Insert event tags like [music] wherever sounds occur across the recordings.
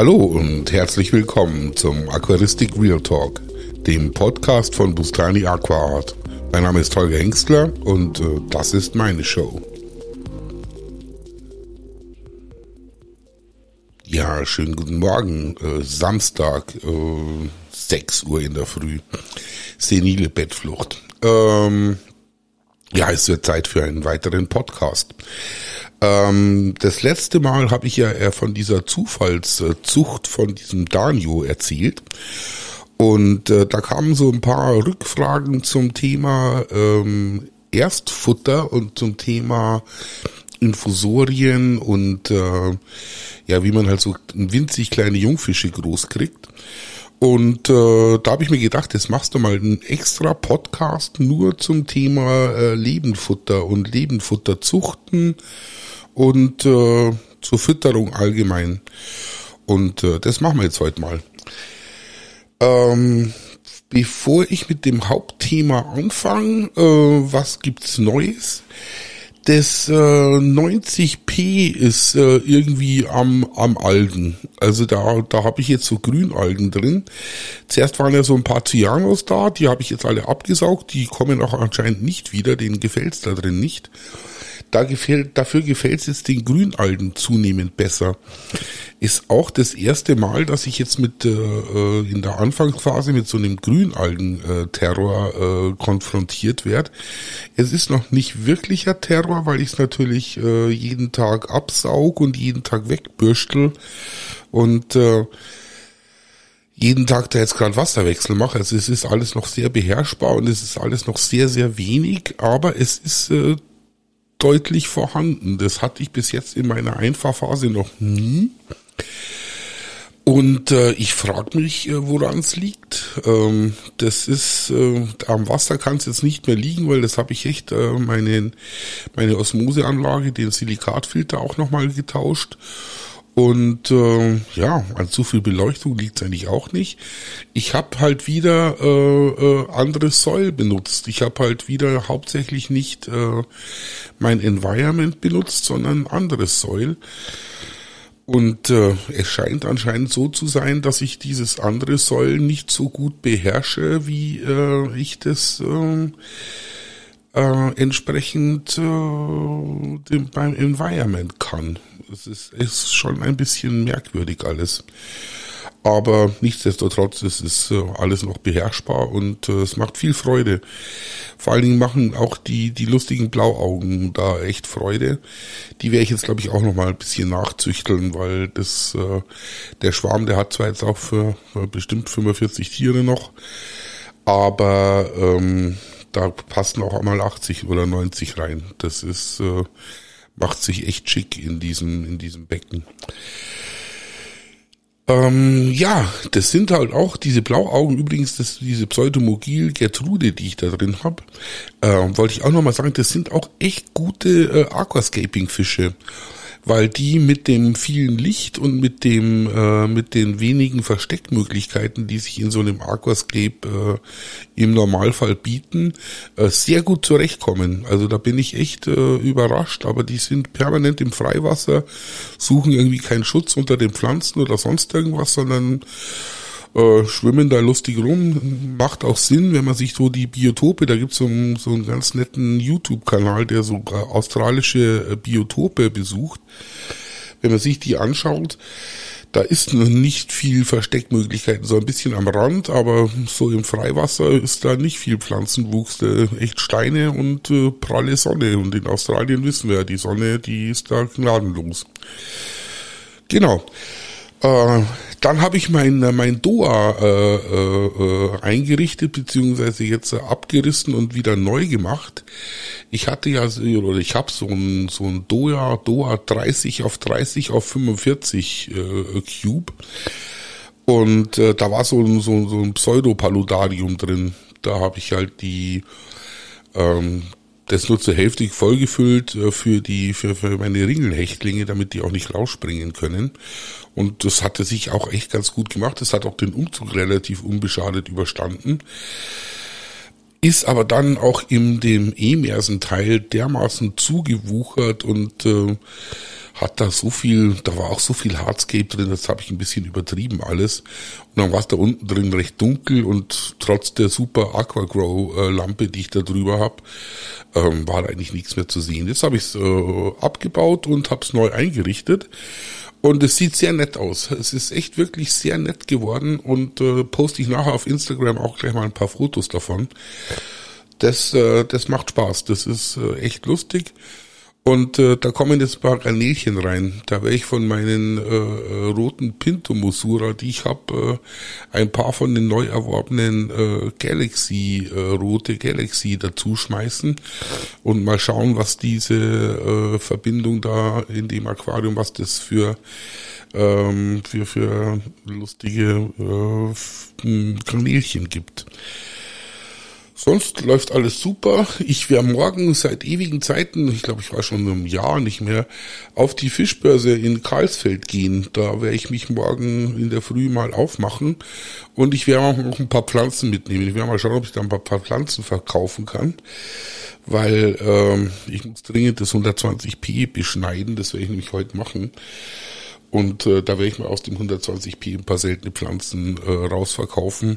Hallo und herzlich willkommen zum Aquaristik Real Talk, dem Podcast von Bustani Aquaart. Mein Name ist Holger Hengstler und äh, das ist meine Show. Ja, schönen guten Morgen. Äh, Samstag, äh, 6 Uhr in der Früh. Senile Bettflucht. Ähm, ja, es wird Zeit für einen weiteren Podcast. Ähm, das letzte Mal habe ich ja eher von dieser Zufallszucht von diesem Danio erzählt. Und äh, da kamen so ein paar Rückfragen zum Thema ähm, Erstfutter und zum Thema Infusorien und äh, ja, wie man halt so winzig kleine Jungfische groß kriegt. Und äh, da habe ich mir gedacht, jetzt machst du mal einen extra Podcast nur zum Thema äh, Lebenfutter und Lebenfutterzuchten und äh, zur Fütterung allgemein. Und äh, das machen wir jetzt heute mal. Ähm, bevor ich mit dem Hauptthema anfange, äh, was gibt's Neues? Das äh, 90p ist äh, irgendwie am, am Algen. Also da, da habe ich jetzt so Grünalgen drin. Zuerst waren ja so ein paar Cyanos da, die habe ich jetzt alle abgesaugt, die kommen auch anscheinend nicht wieder, denen gefällt's da drin nicht. Da gefällt, dafür gefällt es jetzt den Grünalgen zunehmend besser. Ist auch das erste Mal, dass ich jetzt mit äh, äh in der Anfangsphase mit so einem Grünalgen-Terror äh, konfrontiert werde. Es ist noch nicht wirklicher Terror, weil ich es natürlich äh, jeden Tag absaug und jeden Tag wegbürstel und äh, jeden Tag da jetzt gerade Wasserwechsel mache. Also es ist alles noch sehr beherrschbar und es ist alles noch sehr, sehr wenig, aber es ist äh, deutlich vorhanden. Das hatte ich bis jetzt in meiner Einfahrphase noch nie. Und äh, ich frage mich, äh, woran es liegt. Ähm, das ist äh, am Wasser kann es jetzt nicht mehr liegen, weil das habe ich echt äh, meine meine Osmoseanlage, den Silikatfilter auch nochmal getauscht und äh, ja, an zu viel Beleuchtung liegt eigentlich auch nicht. Ich habe halt wieder äh, äh, andere Soil benutzt. Ich habe halt wieder hauptsächlich nicht äh, mein Environment benutzt, sondern anderes Soil. Und äh, es scheint anscheinend so zu sein, dass ich dieses andere Soil nicht so gut beherrsche, wie äh, ich das äh, äh, entsprechend äh, dem, beim Environment kann. Es ist, ist schon ein bisschen merkwürdig alles. Aber nichtsdestotrotz es ist äh, alles noch beherrschbar und äh, es macht viel Freude. Vor allen Dingen machen auch die, die lustigen Blauaugen da echt Freude. Die werde ich jetzt, glaube ich, auch noch mal ein bisschen nachzüchteln, weil das äh, der Schwarm, der hat zwar jetzt auch für, für bestimmt 45 Tiere noch, aber ähm, da passen auch einmal 80 oder 90 rein. Das ist äh, macht sich echt schick in diesem in diesem Becken. Ähm, ja, das sind halt auch diese Blauaugen, übrigens das, diese Pseudomogil Gertrude, die ich da drin habe, äh, wollte ich auch nochmal sagen, das sind auch echt gute äh, Aquascaping-Fische weil die mit dem vielen Licht und mit dem äh, mit den wenigen Versteckmöglichkeiten, die sich in so einem Aquascape äh, im Normalfall bieten, äh, sehr gut zurechtkommen. Also da bin ich echt äh, überrascht, aber die sind permanent im Freiwasser, suchen irgendwie keinen Schutz unter den Pflanzen oder sonst irgendwas, sondern äh, schwimmen da lustig rum. Macht auch Sinn, wenn man sich so die Biotope, da gibt's so, einen, so einen ganz netten YouTube-Kanal, der so äh, australische äh, Biotope besucht. Wenn man sich die anschaut, da ist nicht viel Versteckmöglichkeiten, so ein bisschen am Rand, aber so im Freiwasser ist da nicht viel Pflanzenwuchs, äh, echt Steine und äh, pralle Sonne. Und in Australien wissen wir ja, die Sonne, die ist da gnadenlos. Genau. Äh, dann habe ich mein, äh, mein Doa äh, äh, äh, eingerichtet, beziehungsweise jetzt äh, abgerissen und wieder neu gemacht. Ich hatte ja, oder ich habe so ein, so ein Doa, Doa 30 auf 30 auf 45 äh, Cube. Und äh, da war so ein, so, so ein Pseudopaludarium drin. Da habe ich halt die ähm, das nur zur Hälfte vollgefüllt äh, für die für, für meine Ringelhechtlinge, damit die auch nicht rausspringen können. Und das hatte sich auch echt ganz gut gemacht. Das hat auch den Umzug relativ unbeschadet überstanden. ist aber dann auch in dem Emersen-Teil dermaßen zugewuchert und äh, hat da so viel, da war auch so viel Hardscape drin, das habe ich ein bisschen übertrieben alles. Und dann war es da unten drin recht dunkel und trotz der super Aquagrow äh, Lampe, die ich da drüber habe, ähm, war eigentlich nichts mehr zu sehen. Jetzt habe ich es äh, abgebaut und habe es neu eingerichtet. Und es sieht sehr nett aus. Es ist echt wirklich sehr nett geworden und äh, poste ich nachher auf Instagram auch gleich mal ein paar Fotos davon. Das, äh, das macht Spaß. Das ist äh, echt lustig. Und äh, da kommen jetzt ein paar Garnelchen rein. Da werde ich von meinen äh, äh roten Pinto Musura, die ich habe, äh, ein paar von den neu erworbenen äh, Galaxy, äh, rote Galaxy dazu schmeißen und mal schauen, was diese äh, Verbindung da in dem Aquarium, was das für ähm, für für lustige äh, Garnelchen gibt. Sonst läuft alles super. Ich wäre morgen seit ewigen Zeiten, ich glaube, ich war schon ein Jahr nicht mehr, auf die Fischbörse in Karlsfeld gehen. Da werde ich mich morgen in der Früh mal aufmachen und ich werde auch noch ein paar Pflanzen mitnehmen. Ich werde mal schauen, ob ich da ein paar, paar Pflanzen verkaufen kann, weil ähm, ich muss dringend das 120p beschneiden. Das werde ich nämlich heute machen. Und äh, da werde ich mal aus dem 120p ein paar seltene Pflanzen äh, rausverkaufen.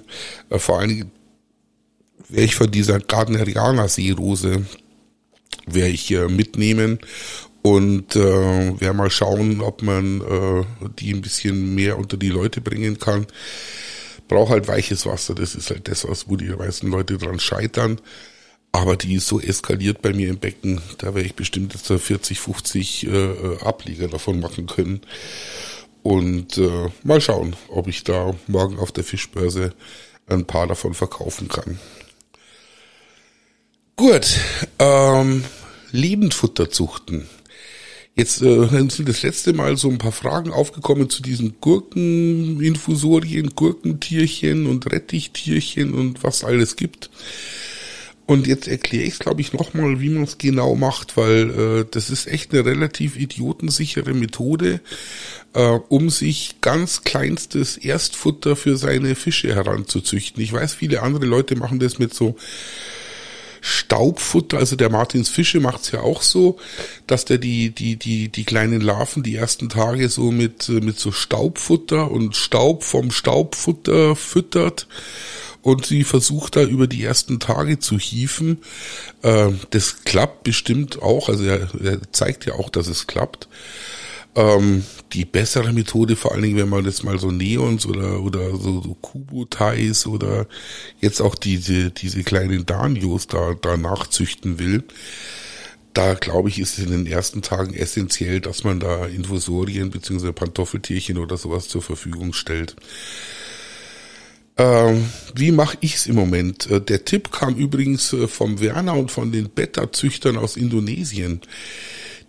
Äh, vor allen Dingen werde ich von dieser Gardneriana Seerose werde ich äh, mitnehmen und äh, werde mal schauen, ob man äh, die ein bisschen mehr unter die Leute bringen kann. Braucht halt weiches Wasser, das ist halt das, was wo die meisten Leute dran scheitern. Aber die ist so eskaliert bei mir im Becken, da werde ich bestimmt jetzt 40, 50 äh, Ableger davon machen können. Und äh, mal schauen, ob ich da morgen auf der Fischbörse ein paar davon verkaufen kann. Gut, ähm, Lebendfutterzuchten. Jetzt äh, sind das letzte Mal so ein paar Fragen aufgekommen zu diesen Gurkeninfusorien, Gurkentierchen und Rettichtierchen und was alles gibt. Und jetzt erkläre ich es, glaube ich, nochmal, wie man es genau macht, weil äh, das ist echt eine relativ idiotensichere Methode, äh, um sich ganz kleinstes Erstfutter für seine Fische heranzuzüchten. Ich weiß, viele andere Leute machen das mit so Staubfutter, also der Martins Fische macht's ja auch so, dass der die, die, die, die kleinen Larven die ersten Tage so mit, mit so Staubfutter und Staub vom Staubfutter füttert und sie versucht da über die ersten Tage zu hieven. Äh, das klappt bestimmt auch, also er zeigt ja auch, dass es klappt. Ähm, die bessere Methode, vor allen Dingen, wenn man jetzt mal so Neons oder, oder so, so Kubo-Tais oder jetzt auch diese, diese kleinen Danios da, da nachzüchten will, da glaube ich, ist es in den ersten Tagen essentiell, dass man da Infusorien bzw. Pantoffeltierchen oder sowas zur Verfügung stellt. Ähm, wie mache ich's im Moment? Äh, der Tipp kam übrigens äh, vom Werner und von den Beta-Züchtern aus Indonesien.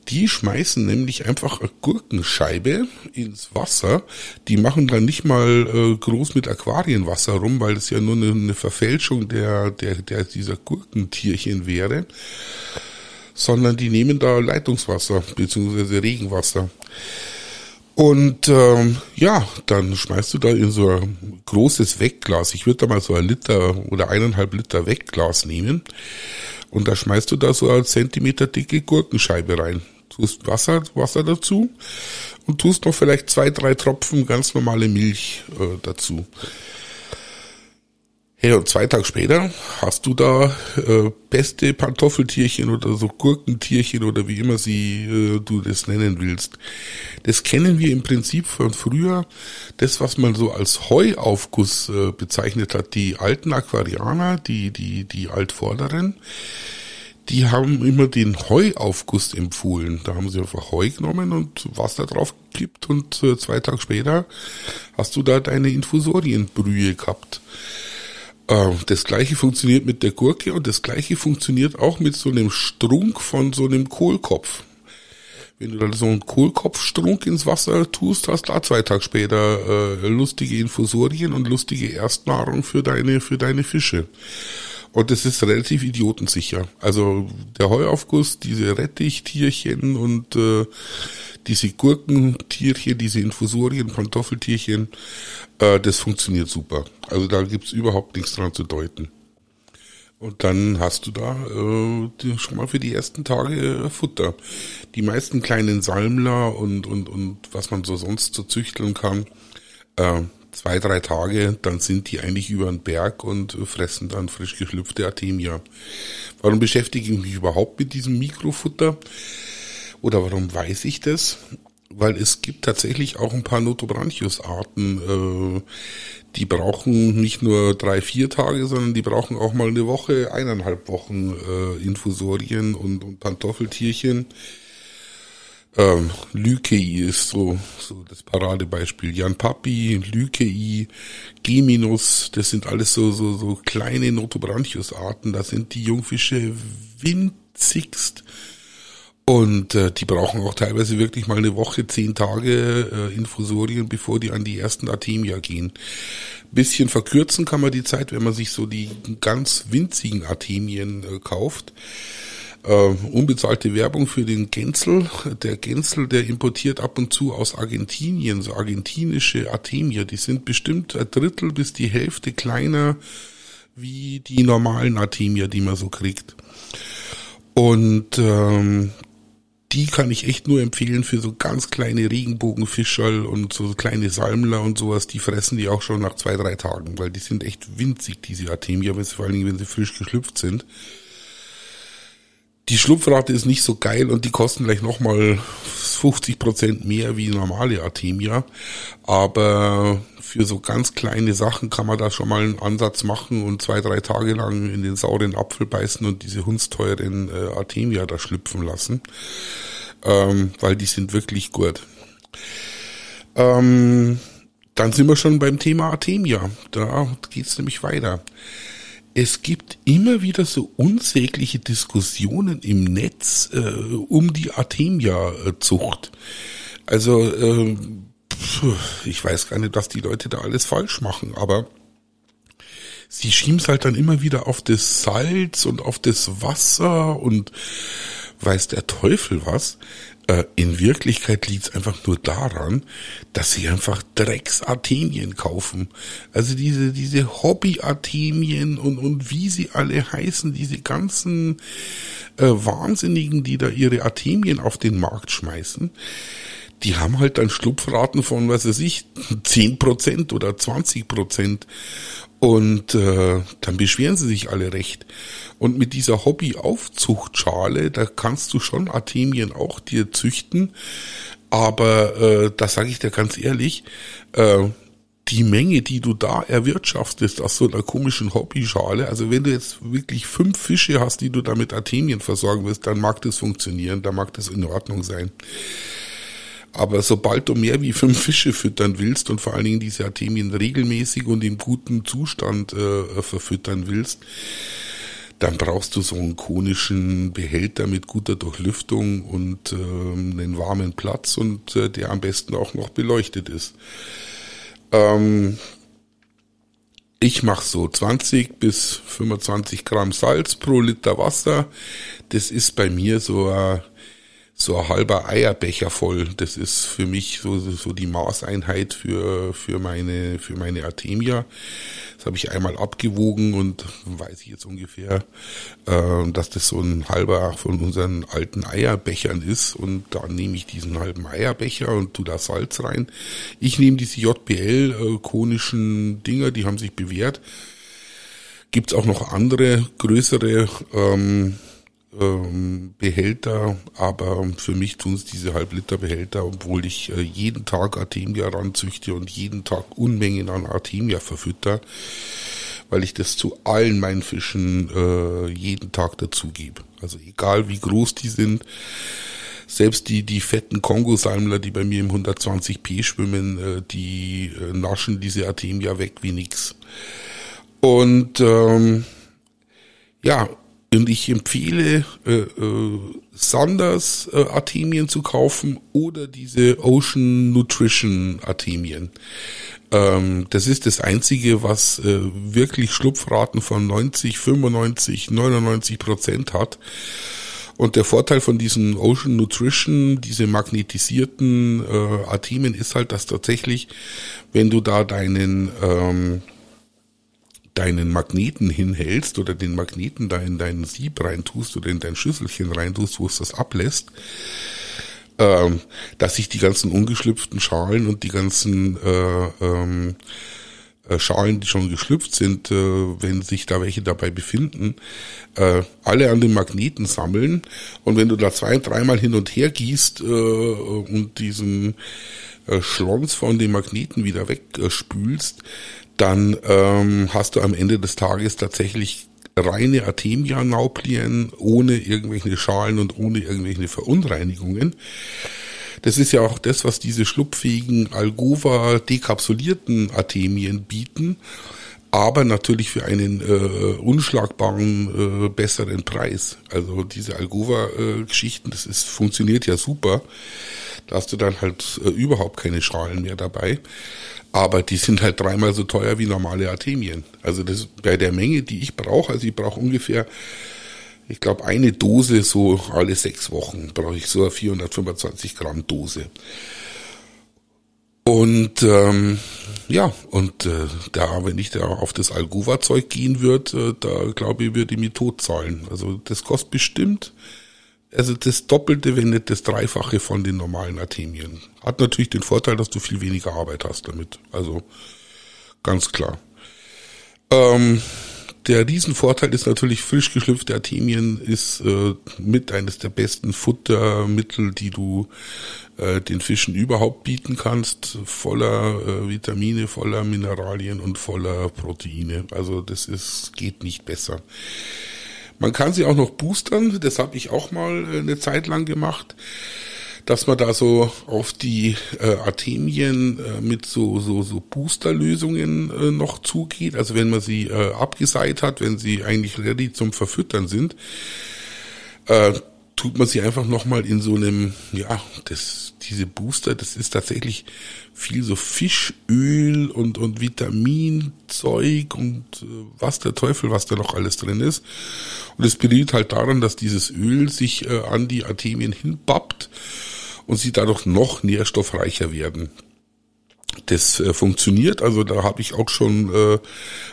Die schmeißen nämlich einfach eine Gurkenscheibe ins Wasser. Die machen dann nicht mal äh, groß mit Aquarienwasser rum, weil es ja nur eine, eine Verfälschung der, der, der dieser Gurkentierchen wäre, sondern die nehmen da Leitungswasser beziehungsweise Regenwasser. Und ähm, ja, dann schmeißt du da in so ein großes Wegglas. Ich würde da mal so ein Liter oder eineinhalb Liter Wegglas nehmen. Und da schmeißt du da so eine Zentimeter dicke Gurkenscheibe rein tust Wasser, Wasser dazu und tust noch vielleicht zwei, drei Tropfen ganz normale Milch äh, dazu. Hey, und zwei Tage später hast du da äh, beste Pantoffeltierchen oder so Gurkentierchen oder wie immer sie äh, du das nennen willst. Das kennen wir im Prinzip von früher. Das, was man so als Heuaufguss äh, bezeichnet hat, die alten Aquarianer, die, die, die Altvorderen, die haben immer den Heuaufguss empfohlen. Da haben sie einfach Heu genommen und Wasser drauf gekippt und äh, zwei Tage später hast du da deine Infusorienbrühe gehabt. Äh, das gleiche funktioniert mit der Gurke und das gleiche funktioniert auch mit so einem Strunk von so einem Kohlkopf. Wenn du da so einen Kohlkopfstrunk ins Wasser tust, hast du da zwei Tage später äh, lustige Infusorien und lustige Erstnahrung für deine, für deine Fische. Und es ist relativ idiotensicher. Also der Heuaufguss, diese Rettichtierchen und äh, diese Gurkentierchen, diese Infusorien, Pantoffeltierchen, äh, das funktioniert super. Also da gibt's überhaupt nichts dran zu deuten. Und dann hast du da äh, schon mal für die ersten Tage äh, Futter. Die meisten kleinen Salmler und, und, und was man so sonst so züchteln kann, äh, zwei, drei Tage, dann sind die eigentlich über den Berg und fressen dann frisch geschlüpfte Artemia. Warum beschäftige ich mich überhaupt mit diesem Mikrofutter? Oder warum weiß ich das? Weil es gibt tatsächlich auch ein paar Notobranchius-Arten, äh, die brauchen nicht nur drei, vier Tage, sondern die brauchen auch mal eine Woche, eineinhalb Wochen äh, Infusorien und, und Pantoffeltierchen. Ähm, Lykei ist so, so das Paradebeispiel. Jan Papi, Lykei, Geminus, das sind alles so, so, so kleine Notobranchius-Arten. Da sind die Jungfische winzigst. Und äh, die brauchen auch teilweise wirklich mal eine Woche, zehn Tage äh, Infusorien, bevor die an die ersten Artemia gehen. Bisschen verkürzen kann man die Zeit, wenn man sich so die ganz winzigen Artemien äh, kauft. Uh, unbezahlte Werbung für den Gänzel. Der Gänzel, der importiert ab und zu aus Argentinien, so argentinische Artemia. Die sind bestimmt ein Drittel bis die Hälfte kleiner wie die normalen Artemia, die man so kriegt. Und ähm, die kann ich echt nur empfehlen für so ganz kleine Regenbogenfischerl und so kleine Salmler und sowas. Die fressen die auch schon nach zwei, drei Tagen, weil die sind echt winzig, diese Artemia, vor allen Dingen, wenn sie frisch geschlüpft sind. Die Schlupfrate ist nicht so geil und die kosten gleich nochmal 50 Prozent mehr wie normale Artemia. Aber für so ganz kleine Sachen kann man da schon mal einen Ansatz machen und zwei, drei Tage lang in den sauren Apfel beißen und diese hundsteuren äh, Artemia da schlüpfen lassen. Ähm, weil die sind wirklich gut. Ähm, dann sind wir schon beim Thema Artemia. Da geht's nämlich weiter es gibt immer wieder so unsägliche Diskussionen im Netz äh, um die Artemia-Zucht. Also äh, ich weiß gar nicht, was die Leute da alles falsch machen, aber sie schieben es halt dann immer wieder auf das Salz und auf das Wasser und weiß der Teufel was. Äh, in Wirklichkeit liegt es einfach nur daran, dass sie einfach Drecks-Artemien kaufen. Also diese, diese Hobby-Artemien und, und wie sie alle heißen, diese ganzen äh, Wahnsinnigen, die da ihre Artemien auf den Markt schmeißen, die haben halt dann Schlupfraten von, was weiß ich, zehn Prozent oder zwanzig Prozent. Und äh, dann beschweren sie sich alle recht. Und mit dieser Hobby-Aufzuchtschale, da kannst du schon Artemien auch dir züchten. Aber äh, das sage ich dir ganz ehrlich, äh, die Menge, die du da erwirtschaftest aus so einer komischen Hobbyschale, also wenn du jetzt wirklich fünf Fische hast, die du da mit Artemien versorgen willst, dann mag das funktionieren, dann mag das in Ordnung sein. Aber sobald du mehr wie fünf Fische füttern willst und vor allen Dingen diese Artemien regelmäßig und im guten Zustand äh, verfüttern willst, dann brauchst du so einen konischen Behälter mit guter Durchlüftung und äh, einen warmen Platz und äh, der am besten auch noch beleuchtet ist. Ähm, ich mache so 20 bis 25 Gramm Salz pro Liter Wasser. Das ist bei mir so ein so ein halber Eierbecher voll. Das ist für mich so, so die Maßeinheit für, für meine, für meine Artemia. Das habe ich einmal abgewogen und weiß ich jetzt ungefähr, äh, dass das so ein halber von unseren alten Eierbechern ist. Und da nehme ich diesen halben Eierbecher und tu da Salz rein. Ich nehme diese JBL äh, Dinger, die haben sich bewährt. Gibt's auch noch andere größere ähm, ähm, Behälter, aber für mich tun es diese Halbliter-Behälter, obwohl ich äh, jeden Tag Artemia ranzüchte und jeden Tag Unmengen an Artemia verfütter, weil ich das zu allen meinen Fischen äh, jeden Tag dazugebe. Also egal wie groß die sind, selbst die, die fetten Kongo-Salmler, die bei mir im 120p schwimmen, äh, die äh, naschen diese Artemia weg wie nix. Und ähm, ja, und ich empfehle, äh, äh, Sanders äh, Artemien zu kaufen oder diese Ocean Nutrition Artemien. Ähm, das ist das Einzige, was äh, wirklich Schlupfraten von 90, 95, 99 Prozent hat. Und der Vorteil von diesen Ocean Nutrition, diese magnetisierten äh, Artemien ist halt, dass tatsächlich, wenn du da deinen ähm, deinen Magneten hinhältst oder den Magneten da in deinen Sieb reintust oder in dein Schüsselchen reintust, wo es das ablässt, ähm, dass sich die ganzen ungeschlüpften Schalen und die ganzen äh, ähm, äh, Schalen, die schon geschlüpft sind, äh, wenn sich da welche dabei befinden, äh, alle an den Magneten sammeln. Und wenn du da zwei, dreimal hin und her gießt äh, und diesen äh, Schlons von den Magneten wieder wegspülst, dann ähm, hast du am Ende des Tages tatsächlich reine Artemia-Nauplien ohne irgendwelche Schalen und ohne irgendwelche Verunreinigungen. Das ist ja auch das, was diese schlupfähigen Algova dekapsulierten Artemien bieten, aber natürlich für einen äh, unschlagbaren äh, besseren Preis. Also diese Algova-Geschichten, äh, das ist funktioniert ja super. Da hast du dann halt äh, überhaupt keine Schalen mehr dabei. Aber die sind halt dreimal so teuer wie normale Artemien. Also das bei der Menge, die ich brauche, also ich brauche ungefähr ich glaube, eine Dose so alle sechs Wochen brauche ich so eine 425 Gramm Dose. Und ähm, ja, und äh, da, wenn ich da auf das Alguva-Zeug gehen würde, äh, da glaube ich, würde ich mich tot zahlen. Also das kostet bestimmt, also das Doppelte, wenn nicht das Dreifache von den normalen Artemien. Hat natürlich den Vorteil, dass du viel weniger Arbeit hast damit. Also ganz klar. Ähm, der Riesenvorteil ist natürlich, frisch geschlüpfte Artemien ist äh, mit eines der besten Futtermittel, die du äh, den Fischen überhaupt bieten kannst. Voller äh, Vitamine, voller Mineralien und voller Proteine. Also das ist, geht nicht besser. Man kann sie auch noch boostern, das habe ich auch mal äh, eine Zeit lang gemacht dass man da so auf die äh, Artemien äh, mit so so so Boosterlösungen äh, noch zugeht. Also wenn man sie äh, abgeseit hat, wenn sie eigentlich ready zum Verfüttern sind, äh, tut man sie einfach nochmal in so einem, ja, das, diese Booster, das ist tatsächlich viel so Fischöl und, und Vitaminzeug und äh, was der Teufel, was da noch alles drin ist. Und es berührt halt daran, dass dieses Öl sich äh, an die Artemien hinbappt und sie dadurch noch nährstoffreicher werden. Das äh, funktioniert, also da habe ich auch schon äh,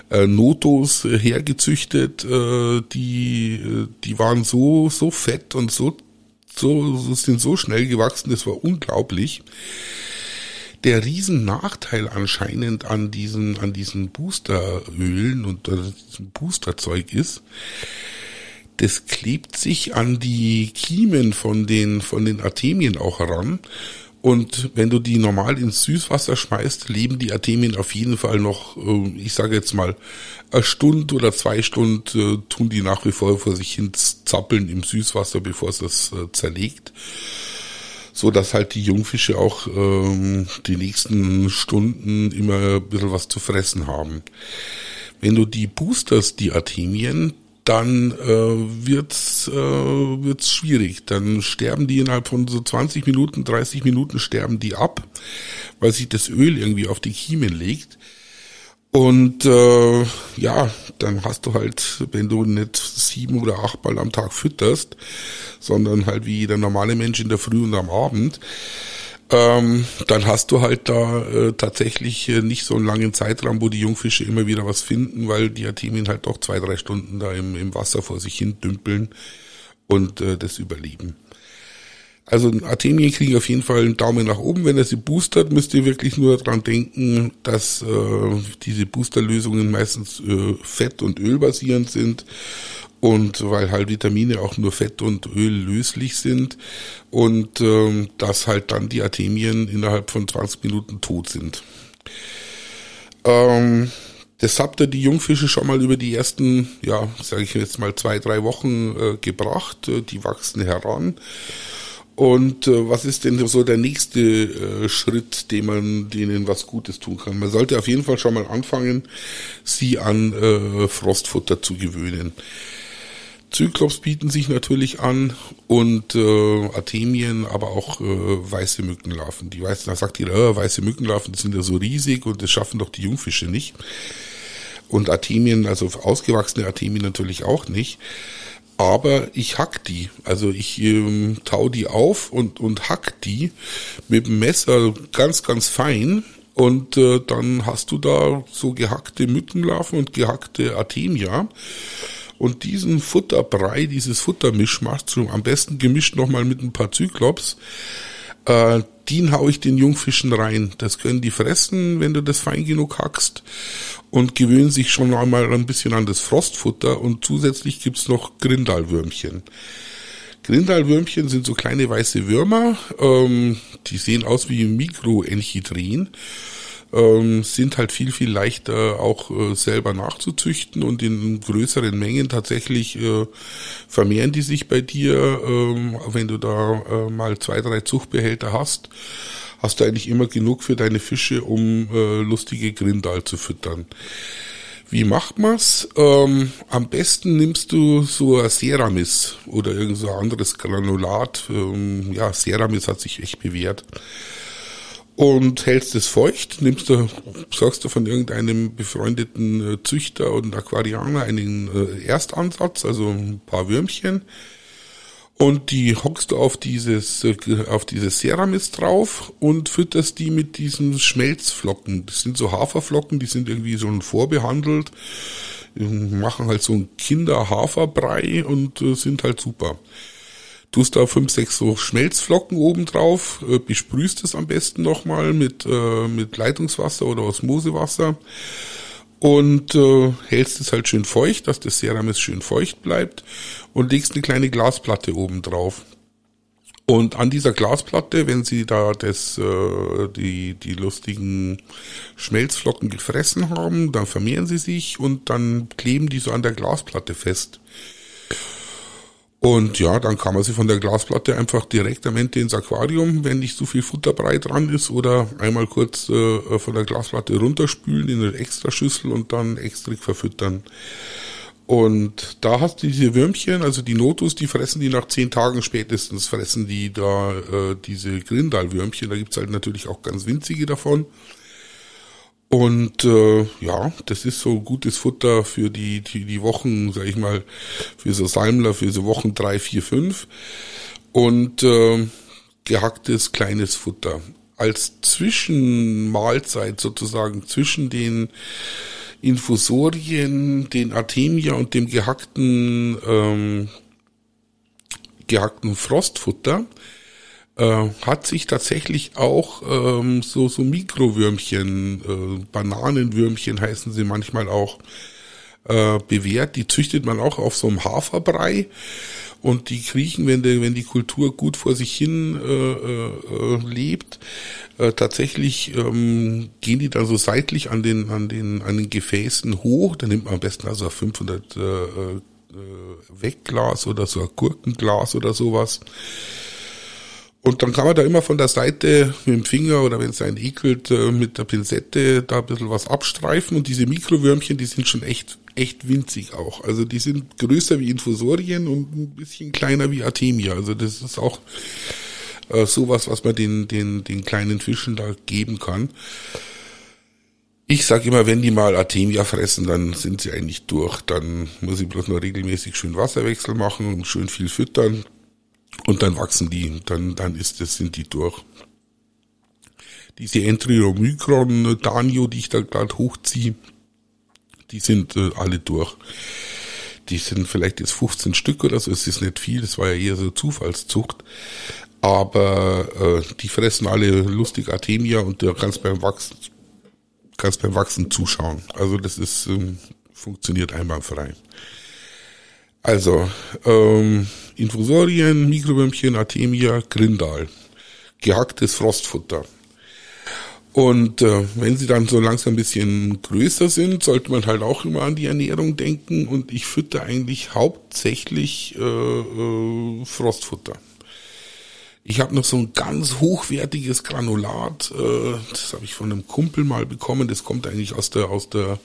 äh, Notos hergezüchtet, äh, die äh, die waren so so fett und so so, so sind so schnell gewachsen, das war unglaublich. Der Riesennachteil anscheinend an diesen an diesen Boosterölen und äh, diesem Boosterzeug ist, das klebt sich an die Kiemen von den, von den Artemien auch heran. Und wenn du die normal ins Süßwasser schmeißt, leben die Artemien auf jeden Fall noch, äh, ich sage jetzt mal, eine Stunde oder zwei Stunden äh, tun die nach wie vor vor sich hin zappeln im Süßwasser, bevor es das äh, zerlegt. So dass halt die Jungfische auch ähm, die nächsten Stunden immer ein bisschen was zu fressen haben. Wenn du die boosters, die Artemien, dann äh, wird's äh, wird's schwierig. Dann sterben die innerhalb von so 20 Minuten, 30 Minuten sterben die ab, weil sich das Öl irgendwie auf die Kiemen legt. Und äh, ja, dann hast du halt, wenn du nicht sieben oder acht Mal am Tag fütterst, sondern halt wie jeder normale Mensch in der Früh und am Abend, ähm, dann hast du halt da äh, tatsächlich äh, nicht so einen langen Zeitraum, wo die Jungfische immer wieder was finden, weil die Artemien halt doch zwei, drei Stunden da im, im Wasser vor sich hin dümpeln und äh, das überleben. Also Artemien kriegen auf jeden Fall einen Daumen nach oben. Wenn er sie boostert, müsst ihr wirklich nur daran denken, dass äh, diese Boosterlösungen meistens äh, fett- und ölbasierend sind und weil halt Vitamine auch nur Fett und Öl löslich sind und ähm, dass halt dann die Artemien innerhalb von 20 Minuten tot sind. Ähm, das habt ihr die Jungfische schon mal über die ersten, ja, sage ich jetzt mal zwei, drei Wochen äh, gebracht. Äh, die wachsen heran. Und äh, was ist denn so der nächste äh, Schritt, den man denen was Gutes tun kann? Man sollte auf jeden Fall schon mal anfangen, sie an äh, Frostfutter zu gewöhnen. Zyklops bieten sich natürlich an und äh, Artemien, aber auch äh, weiße Mückenlarven. Die weißen, da sagt jeder, äh, weiße Mückenlarven, sind ja so riesig und das schaffen doch die Jungfische nicht. Und Artemien, also ausgewachsene Artemien natürlich auch nicht. Aber ich hack die. Also ich ähm, tau die auf und, und hack die mit dem Messer ganz, ganz fein Und äh, dann hast du da so gehackte Mückenlarven und gehackte Artemia. Und diesen Futterbrei, dieses Futtermischmasch, am besten gemischt nochmal mit ein paar Zyklops, äh, den hau ich den Jungfischen rein. Das können die fressen, wenn du das fein genug hackst und gewöhnen sich schon einmal ein bisschen an das Frostfutter und zusätzlich gibt's noch Grindalwürmchen. Grindalwürmchen sind so kleine weiße Würmer, ähm, die sehen aus wie Mikroenchidrin ähm, sind halt viel, viel leichter auch äh, selber nachzuzüchten und in größeren Mengen tatsächlich äh, vermehren die sich bei dir, ähm, wenn du da äh, mal zwei, drei Zuchtbehälter hast hast du eigentlich immer genug für deine Fische, um äh, lustige Grindal zu füttern. Wie macht man's? Ähm, am besten nimmst du so ein Ceramis oder irgend so anderes Granulat. Ähm, ja, Ceramis hat sich echt bewährt und hältst es feucht, nimmst du, sagst du von irgendeinem befreundeten äh, Züchter und Aquarianer einen äh, Erstansatz, also ein paar Würmchen, und die hockst du auf dieses, äh, auf dieses Ceramis drauf und fütterst die mit diesen Schmelzflocken. Das sind so Haferflocken, die sind irgendwie so vorbehandelt, machen halt so ein Kinderhaferbrei und sind halt super tust da fünf, sechs so Schmelzflocken oben drauf, äh, besprühst es am besten nochmal mit, äh, mit Leitungswasser oder Osmosewasser und äh, hältst es halt schön feucht, dass das Ceramis schön feucht bleibt und legst eine kleine Glasplatte oben drauf. Und an dieser Glasplatte, wenn sie da das, äh, die, die lustigen Schmelzflocken gefressen haben, dann vermehren sie sich und dann kleben die so an der Glasplatte fest. Und ja, dann kann man sie von der Glasplatte einfach direkt am Ende ins Aquarium, wenn nicht so viel Futterbrei dran ist, oder einmal kurz äh, von der Glasplatte runterspülen in eine extra Schüssel und dann extra verfüttern. Und da hast du diese Würmchen, also die Notus, die fressen die nach zehn Tagen spätestens, fressen die da äh, diese Grindalwürmchen. Da gibt's halt natürlich auch ganz winzige davon. Und äh, ja, das ist so gutes Futter für die, die, die Wochen, sag ich mal, für so Salmler, für so Wochen drei, vier, fünf. Und äh, gehacktes kleines Futter. Als Zwischenmahlzeit sozusagen zwischen den Infusorien, den Artemia und dem gehackten, ähm, gehackten Frostfutter äh, hat sich tatsächlich auch ähm, so, so Mikrowürmchen, äh, Bananenwürmchen heißen sie manchmal auch, äh, bewährt. Die züchtet man auch auf so einem Haferbrei und die kriechen, wenn, die, wenn die Kultur gut vor sich hin äh, äh, lebt, äh, tatsächlich ähm, gehen die dann so seitlich an den an den an den Gefäßen hoch. Da nimmt man am besten also 500 äh, äh, Wegglas oder so ein Gurkenglas oder sowas und dann kann man da immer von der Seite mit dem Finger oder wenn es einen ekelt, äh, mit der Pinzette da ein bisschen was abstreifen. Und diese Mikrowürmchen, die sind schon echt, echt winzig auch. Also die sind größer wie Infusorien und ein bisschen kleiner wie Artemia. Also das ist auch äh, sowas, was man den, den, den kleinen Fischen da geben kann. Ich sag immer, wenn die mal Artemia fressen, dann sind sie eigentlich durch. Dann muss ich bloß noch regelmäßig schön Wasserwechsel machen und schön viel füttern. Und dann wachsen die, dann, dann ist das, sind die durch. Diese Entryomikron Danio, die ich da gerade hochziehe, die sind äh, alle durch. Die sind vielleicht jetzt 15 Stück oder so, es ist nicht viel, das war ja eher so Zufallszucht. Aber äh, die fressen alle lustig Artemia und du kannst beim Wachsen, kannst beim Wachsen zuschauen. Also das ist, ähm, funktioniert einwandfrei. Also, ähm, Infusorien, Mikrowürmchen, Artemia, Grindal. Gehacktes Frostfutter. Und äh, wenn sie dann so langsam ein bisschen größer sind, sollte man halt auch immer an die Ernährung denken. Und ich fütter eigentlich hauptsächlich äh, äh, Frostfutter. Ich habe noch so ein ganz hochwertiges Granulat, äh, das habe ich von einem Kumpel mal bekommen. Das kommt eigentlich aus der aus der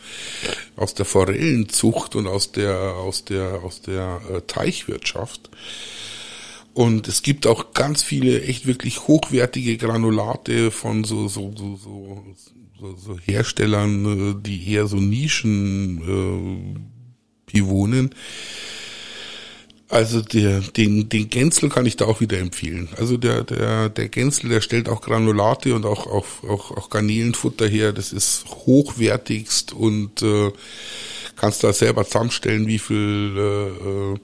aus der Forellenzucht und aus der aus der aus der äh, Teichwirtschaft. Und es gibt auch ganz viele echt wirklich hochwertige Granulate von so so so so, so, so Herstellern, äh, die eher so Nischen äh, bewohnen Also der, den, den Gänzel kann ich da auch wieder empfehlen. Also der, der, der Gänzel, der stellt auch Granulate und auch, auch, auch, auch Garnelenfutter her. Das ist hochwertigst und äh, kannst da selber zusammenstellen, wie viel äh, äh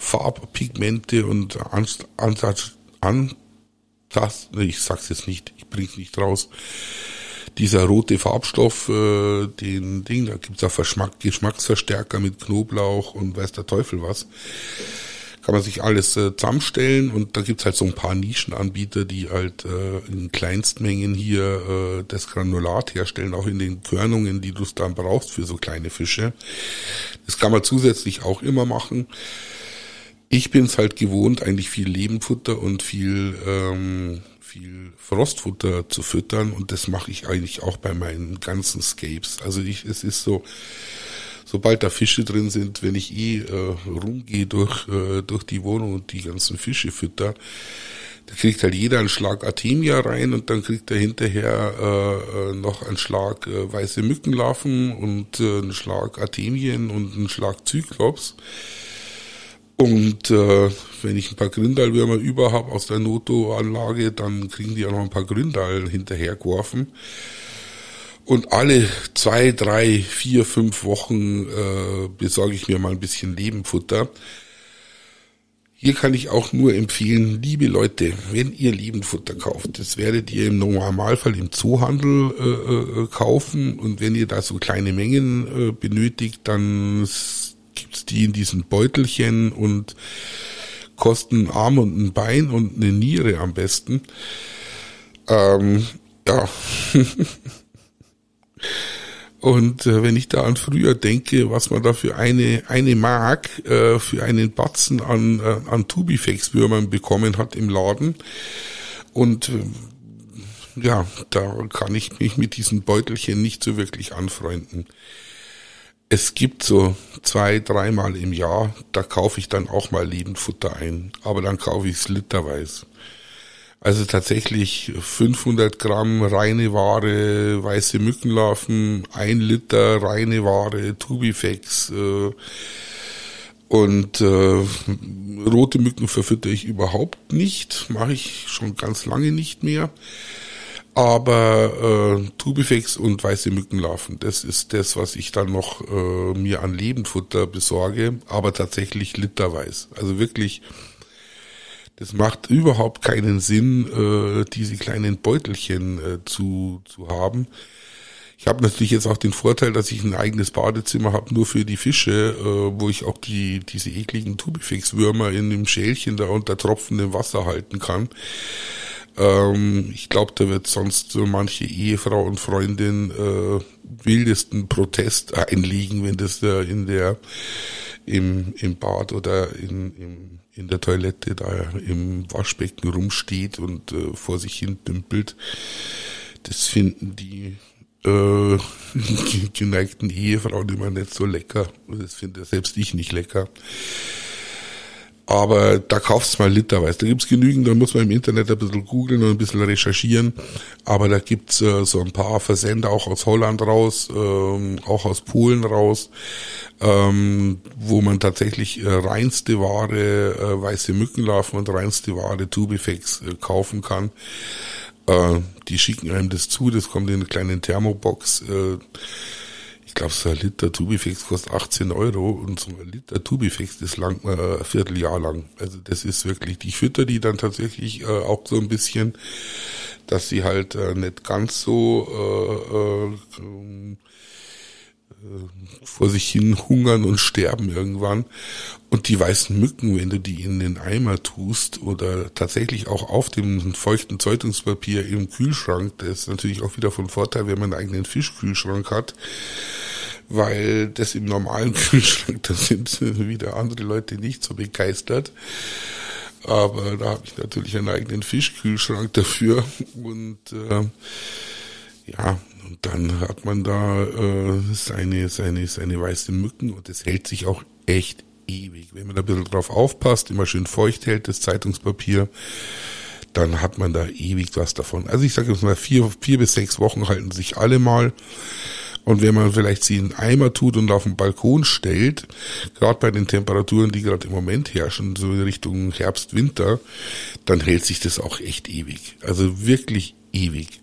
Farbpigmente und Ansatz, an, das, ich sag's jetzt nicht, ich bring's nicht raus. Dieser rote Farbstoff, äh, den Ding, da gibt's auch Verschmack, Geschmacksverstärker mit Knoblauch und weiß der Teufel was. Kann man sich alles äh, zusammenstellen und da gibt's halt so ein paar Nischenanbieter, die halt äh, in Kleinstmengen hier äh, das Granulat herstellen, auch in den Körnungen, die du dann brauchst für so kleine Fische. Das kann man zusätzlich auch immer machen. Ich bin es halt gewohnt, eigentlich viel Lebenfutter und viel, ähm, viel Frostfutter zu füttern und das mache ich eigentlich auch bei meinen ganzen Scapes. Also ich, es ist so, sobald da Fische drin sind, wenn ich eh äh, rumgehe durch, äh, durch die Wohnung und die ganzen Fische fütter, da kriegt halt jeder einen Schlag Artemia rein und dann kriegt er hinterher äh, äh noch einen Schlag äh, weiße Mückenlarven und äh, einen Schlag Artemien und einen Schlag Zyklops. Und äh, wenn ich ein paar Grindalwürmer über habe aus der Noto-Anlage, dann kriegen die auch noch ein paar Grindal hinterhergeworfen. Und alle zwei, drei, vier, fünf Wochen äh, besorge ich mir mal ein bisschen Lebenfutter. Hier kann ich auch nur empfehlen, liebe Leute, wenn ihr Lebenfutter kauft, das werdet ihr im Normalfall im Zoohandel äh, äh, kaufen und wenn ihr da so kleine Mengen äh, benötigt, dann gibt's die in diesen Beutelchen und kosten einen Arm und ein Bein und eine Niere am besten. Ähm, ja. [laughs] und äh, wenn ich da an früher denke, was man da für eine, eine Mark äh, für einen Batzen an, äh, an Tubifex-Würmern bekommen hat im Laden und äh, ja, da kann ich mich mit diesen Beutelchen nicht so wirklich anfreunden es gibt so zwei, dreimal im Jahr, da kaufe ich dann auch mal Lebendfutter ein, aber dann kaufe ich es literweise. Also tatsächlich 500 Gramm reine Ware, weiße Mückenlarven, ein Liter reine Ware, Tubifex äh, und äh, rote Mücken verfütter ich überhaupt nicht, mache ich schon ganz lange nicht mehr. Aber äh, Tubifex und weiße Mückenlarven, das ist das, was ich dann noch äh, mir an Lebendfutter besorge, aber tatsächlich literweise. Also wirklich, das macht überhaupt keinen Sinn, äh, diese kleinen Beutelchen äh, zu, zu haben. Ich habe natürlich jetzt auch den Vorteil, dass ich ein eigenes Badezimmer habe, nur für die Fische, äh, wo ich auch die diese ekligen Tubifex-Würmer in dem Schälchen da unter tropfendem Wasser halten kann. Ähm, ich glaube, da wird sonst so manche Ehefrau und Freundin äh, wildesten Protest einlegen, wenn das da in der im, im Bad oder in, im, in der Toilette da im Waschbecken rumsteht und äh, vor sich hin dümpelt. Das finden die äh, [laughs] geneigten Ehefrauen immer nicht so lecker. Das finde selbst ich nicht lecker. Aber da kaufst mal literweise. Da gibt's genügend, da muss man im Internet ein bisschen googeln und ein bisschen recherchieren. Aber da gibt's äh, so ein paar Versender auch aus Holland raus, ähm, auch aus Polen raus, ähm, wo man tatsächlich äh, reinste Ware, äh, weiße Mückenlarven und reinste Ware Tubifex äh, kaufen kann. Äh, die schicken einem das zu, das kommt in eine kleine Thermobox. Ich glaube, so ein Liter Tubifix kostet 18 Euro und so ein Liter Tubifix, das lang äh, ein Vierteljahr lang. Also das ist wirklich, ich fütter die dann tatsächlich äh, auch so ein bisschen, dass sie halt äh, nicht ganz so äh, äh, vor sich hin hungern und sterben irgendwann. Und die weißen Mücken, wenn du die in den Eimer tust oder tatsächlich auch auf dem feuchten Zeitungspapier im Kühlschrank, das ist natürlich auch wieder von Vorteil, wenn man einen eigenen Fischkühlschrank hat, weil das im normalen [laughs] Kühlschrank, da sind wieder andere Leute nicht so begeistert. Aber da habe ich natürlich einen eigenen Fischkühlschrank dafür und äh, ja, und dann hat man da äh, seine, seine, seine weißen Mücken und es hält sich auch echt ewig. Wenn man da ein bisschen drauf aufpasst, immer schön feucht hält, das Zeitungspapier, dann hat man da ewig was davon. Also ich sage jetzt mal, vier, vier bis sechs Wochen halten sich alle mal. Und wenn man vielleicht sie in einen Eimer tut und auf den Balkon stellt, gerade bei den Temperaturen, die gerade im Moment herrschen, so in Richtung Herbst, Winter, dann hält sich das auch echt ewig. Also wirklich ewig.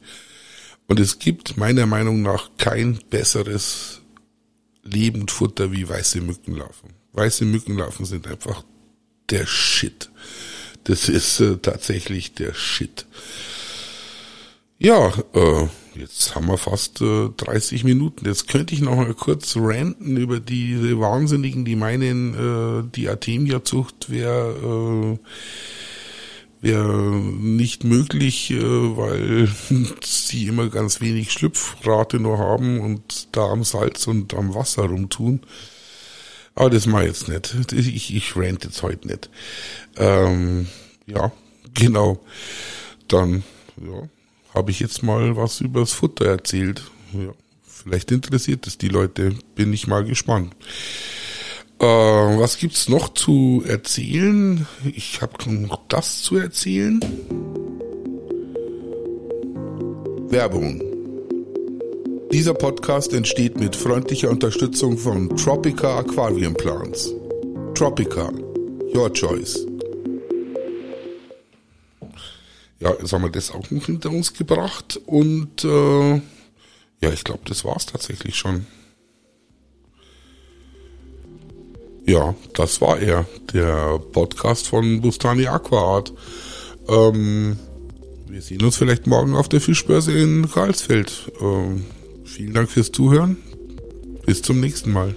Und es gibt meiner Meinung nach kein besseres Lebendfutter wie weiße Mückenlarven. Weiße Mückenlarven sind einfach der Shit. Das ist äh, tatsächlich der Shit. Ja, äh, jetzt haben wir fast äh, 30 Minuten. Jetzt könnte ich noch mal kurz ranten über diese Wahnsinnigen, die meinen, äh, die Artemia-Zucht wäre äh, wäre nicht möglich, äh, weil [laughs] sie immer ganz wenig Schlüpfrate nur haben und da am Salz und am Wasser rumtun. Aber das mache ich jetzt nicht. Ich, ich rant jetzt heute nicht. Ähm, ja, genau. Dann, ja, habe ich jetzt mal was übers Futter erzählt. Ja, vielleicht interessiert es die Leute. Bin ich mal gespannt. Äh, was gibt's noch zu erzählen? Ich habe noch das zu erzählen. Werbung. Dieser Podcast entsteht mit freundlicher Unterstützung von Tropica Aquarium Plants. Tropica, your choice. Ja, jetzt haben wir das auch noch hinter uns gebracht und äh, ja, ich glaube, das war's tatsächlich schon. Ja, das war er, der Podcast von Bustani Aquaart. Ähm, wir sehen uns vielleicht morgen auf der Fischbörse in Karlsfeld. Ähm, vielen Dank fürs Zuhören. Bis zum nächsten Mal.